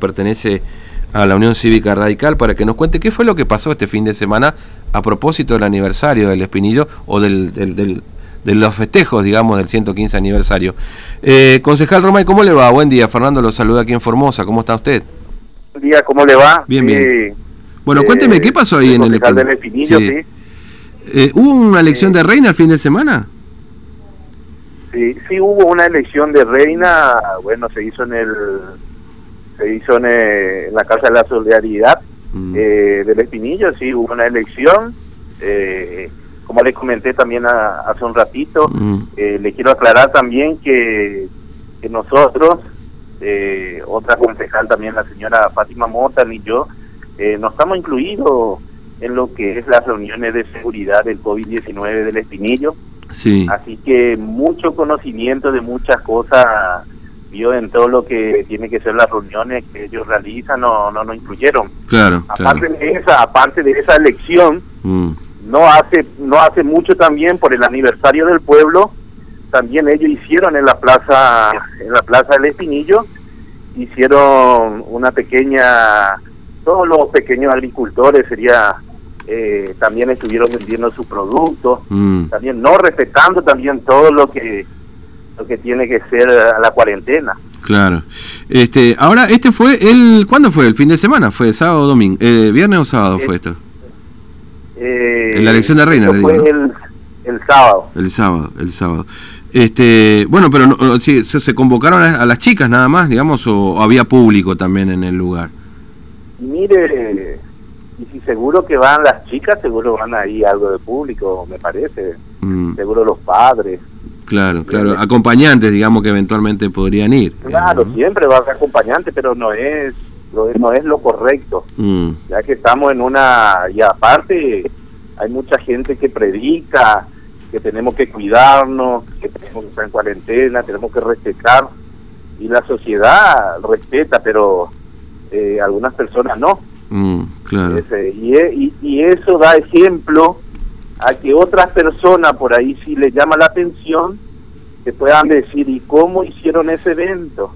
pertenece a la Unión Cívica Radical para que nos cuente qué fue lo que pasó este fin de semana a propósito del aniversario del Espinillo o del, del, del, de los festejos, digamos, del 115 aniversario. Eh, concejal Romay, ¿cómo le va? Buen día, Fernando lo saluda aquí en Formosa, ¿cómo está usted? Buen día, ¿cómo le va? Bien, bien. bueno, cuénteme, ¿qué pasó ahí en el Espinillo? Del Espinillo sí. sí. Eh, ¿Hubo una elección de reina el fin de semana? Sí, sí hubo una elección de reina, bueno, se hizo en el se hizo en, eh, en la Casa de la Solidaridad mm. eh, del Espinillo, sí, hubo una elección, eh, como les comenté también a, hace un ratito, mm. eh, le quiero aclarar también que, que nosotros, eh, otra concejal también, la señora Fátima Mota, y yo, eh, no estamos incluidos en lo que es las reuniones de seguridad del COVID-19 del Espinillo. Sí. Así que mucho conocimiento de muchas cosas vio en todo lo que tiene que ser las reuniones que ellos realizan no no, no incluyeron claro aparte claro. de esa aparte de esa elección mm. no hace no hace mucho también por el aniversario del pueblo también ellos hicieron en la plaza en la plaza del Espinillo hicieron una pequeña todos los pequeños agricultores sería eh, también estuvieron vendiendo sus productos mm. también no respetando también todo lo que lo que tiene que ser a la cuarentena. Claro. Este, ahora, este fue el, ¿cuándo fue? ¿El fin de semana? ¿Fue sábado o domingo? Eh, ¿Viernes o sábado fue esto? Eh, en la elección de reina, le digo, fue ¿no? el, el, sábado. El sábado, el sábado. Este, bueno, pero no, sí, se, se, convocaron a, a, las chicas nada más, digamos, o, o, había público también en el lugar. Mire, y si seguro que van las chicas, seguro van ahí algo de público, me parece. Mm. Seguro los padres. Claro, claro, acompañantes, digamos, que eventualmente podrían ir. Claro, ¿no? siempre va a ser acompañante, pero no es, lo, no es lo correcto. Mm. Ya que estamos en una, y aparte hay mucha gente que predica que tenemos que cuidarnos, que tenemos que estar en cuarentena, tenemos que respetar, y la sociedad respeta, pero eh, algunas personas no. Mm, claro. Ese, y, y, y eso da ejemplo a que otras personas por ahí si les llama la atención que puedan decir y cómo hicieron ese evento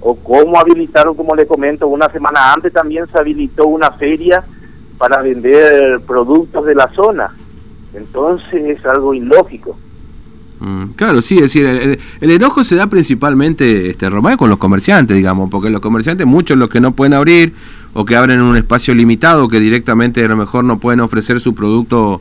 o cómo habilitaron como le comento una semana antes también se habilitó una feria para vender productos de la zona entonces es algo ilógico. Mm, Claro, sí, es decir, el, el, enojo se da principalmente, este, Romay, con los comerciantes, digamos, porque los comerciantes, muchos los que no pueden abrir o que abren en un espacio limitado, que directamente a lo mejor no pueden ofrecer su producto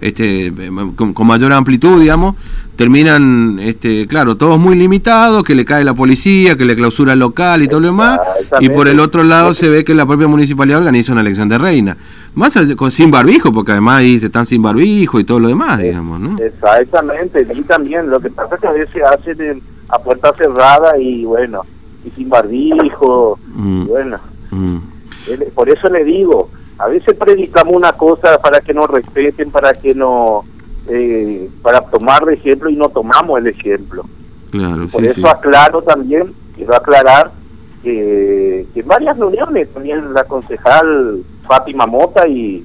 este, con, con, mayor amplitud, digamos, terminan, este, claro, todos muy limitados, que le cae la policía, que le clausura el local y todo lo demás, y por el otro lado se ve que la propia municipalidad organiza una elección de reina, más con, sin barbijo, porque además ahí se están sin barbijo y todo lo demás, digamos, ¿no? Exactamente, y también lo que pasa es que a veces hacen a puerta cerrada y bueno, y sin barbijo, mm. y bueno, mm. por eso le digo, a veces predicamos una cosa para que nos respeten, para que no, eh, para tomar de ejemplo y no tomamos el ejemplo. Claro, Por sí, eso sí. aclaro también, quiero aclarar que, que, en varias reuniones también la concejal Fátima Mota y,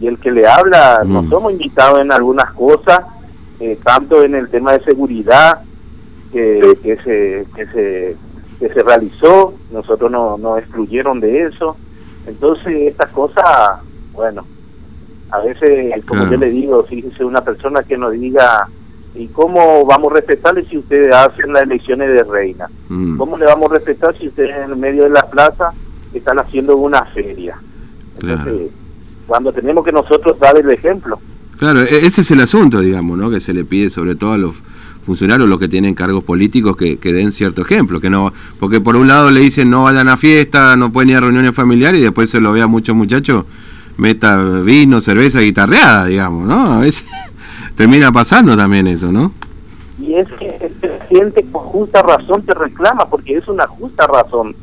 y el que le habla, mm. nos somos invitados en algunas cosas, eh, tanto en el tema de seguridad que, que, se, que, se, que se realizó, nosotros no nos excluyeron de eso. Entonces, estas cosas, bueno, a veces, como claro. yo le digo, fíjese una persona que nos diga, ¿y cómo vamos a respetarle si ustedes hacen las elecciones de reina? Mm. ¿Cómo le vamos a respetar si ustedes en el medio de la plaza están haciendo una feria? Entonces, claro. cuando tenemos que nosotros dar el ejemplo. Claro, e-, ese es el asunto, digamos, ¿no? Que se le pide sobre todo a los funcionarios, los que tienen cargos políticos, que, que, den cierto ejemplo, que no, porque por un lado le dicen no vayan a fiesta, no pueden ir a reuniones familiares y después se lo ve a muchos muchachos meta vino, cerveza, guitarreada, digamos, ¿no? A veces termina pasando también eso, ¿no? Y es que la gente con justa razón te reclama, porque es una justa razón.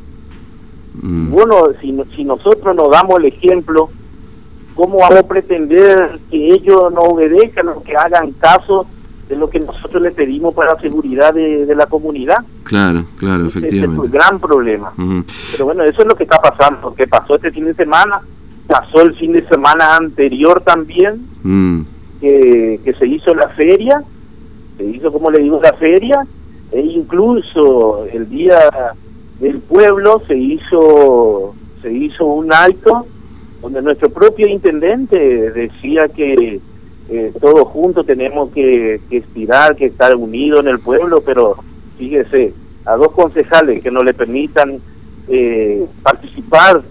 Mm. Bueno, si, si nosotros nos damos el ejemplo, ¿cómo vamos a pretender que ellos no obedezcan o que hagan caso de lo que nosotros le pedimos para la seguridad de, de la comunidad. Claro, claro, efectivamente. es un gran problema. Uh -huh. Pero bueno, eso es lo que está pasando, que pasó este fin de semana, pasó el fin de semana anterior también, mm. que, que se hizo la feria, se hizo, como le digo, la feria, e incluso el día del pueblo se hizo se hizo un acto donde nuestro propio intendente decía que eh, todos juntos tenemos que, que estirar, que estar unidos en el pueblo, pero fíjese, a dos concejales que no le permitan eh, participar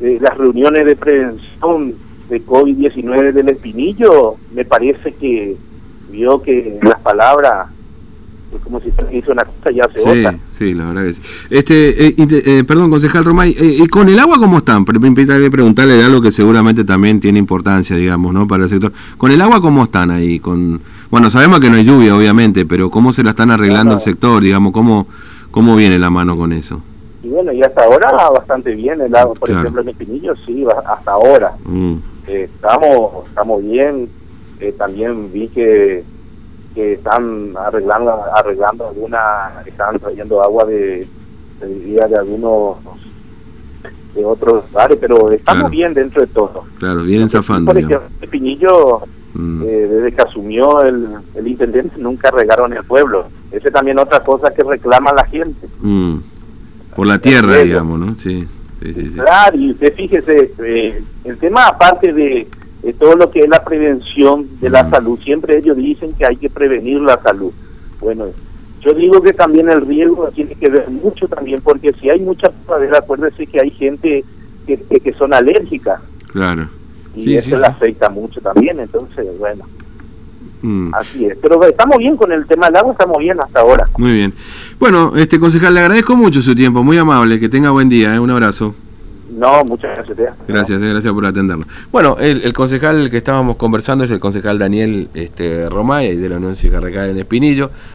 de las reuniones de prevención de COVID-19 del Espinillo, me parece que vio que las palabras es como si se hizo una cosa y hace sí, otra. Sí, la verdad que sí. Este, eh, eh, perdón, concejal Romay, eh, ¿y con el agua cómo están? Preguntarle de algo que seguramente también tiene importancia, digamos, ¿no? Para el sector. ¿Con el agua cómo están ahí? Con Bueno, sabemos que no hay lluvia, obviamente, pero ¿cómo se la están arreglando el sector? Digamos, ¿cómo, ¿cómo viene la mano con eso? Y bueno, y hasta ahora bastante bien el agua, por ejemplo, en Espinillo, sí, hasta ahora. Mm. estamos, estamos bien. también vi que que están arreglando arreglando alguna están trayendo agua de de, de algunos de otros lugares pero estamos bien dentro de todo. Claro vienen zafando por ejemplo Pinillo mm. eh, desde que asumió el, el intendente nunca regaron el pueblo. Ese también otra cosa que reclama la gente. Mm. por la tierra digamos no sí Sí, sí, Claro, y usted fíjese, eh, el tema aparte de, de todo lo que es la prevención de la salud. Siempre ellos dicen que hay que prevenir la salud. Bueno, yo digo que también el riesgo tiene que ver mucho también, porque si hay mucha pradera, acuérdese que hay gente que, que, son alérgicas. Claro. Y eso le afecta mucho también, entonces, bueno. Mm. Así es, pero estamos bien con el tema del agua, estamos bien hasta ahora. Muy bien. Bueno, este concejal, le agradezco mucho su tiempo, muy amable, que tenga buen día, ¿eh? un abrazo. No, muchas gracias. Gracias, eh, gracias por atenderlo. Bueno, el, el, concejal que estábamos conversando es el concejal Daniel este, Romay, de la Unión Cigarrecal en Espinillo.